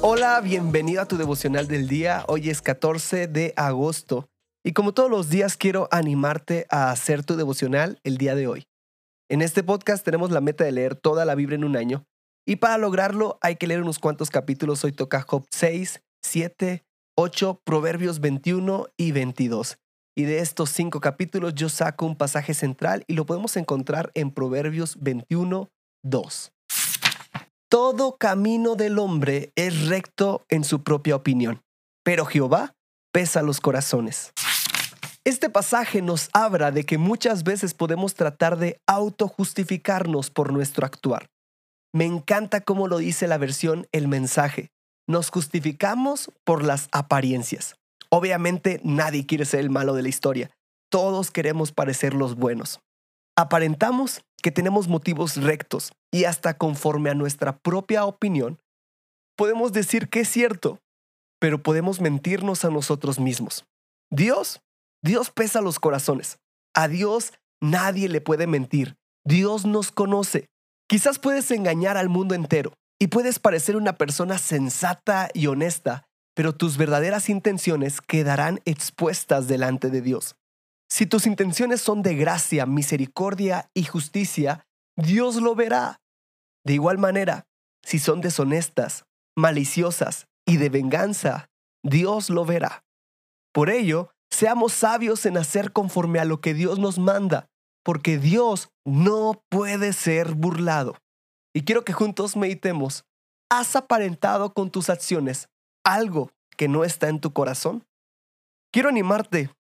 Hola, bienvenido a tu devocional del día. Hoy es 14 de agosto y como todos los días quiero animarte a hacer tu devocional el día de hoy. En este podcast tenemos la meta de leer toda la Biblia en un año y para lograrlo hay que leer unos cuantos capítulos. Hoy toca Job 6, 7, 8, Proverbios 21 y 22. Y de estos cinco capítulos yo saco un pasaje central y lo podemos encontrar en Proverbios 21, 2. Todo camino del hombre es recto en su propia opinión, pero Jehová pesa los corazones. Este pasaje nos habla de que muchas veces podemos tratar de autojustificarnos por nuestro actuar. Me encanta cómo lo dice la versión El mensaje. Nos justificamos por las apariencias. Obviamente nadie quiere ser el malo de la historia. Todos queremos parecer los buenos. Aparentamos que tenemos motivos rectos y hasta conforme a nuestra propia opinión, podemos decir que es cierto, pero podemos mentirnos a nosotros mismos. Dios, Dios pesa los corazones. A Dios nadie le puede mentir. Dios nos conoce. Quizás puedes engañar al mundo entero y puedes parecer una persona sensata y honesta, pero tus verdaderas intenciones quedarán expuestas delante de Dios. Si tus intenciones son de gracia, misericordia y justicia, Dios lo verá. De igual manera, si son deshonestas, maliciosas y de venganza, Dios lo verá. Por ello, seamos sabios en hacer conforme a lo que Dios nos manda, porque Dios no puede ser burlado. Y quiero que juntos meditemos, ¿has aparentado con tus acciones algo que no está en tu corazón? Quiero animarte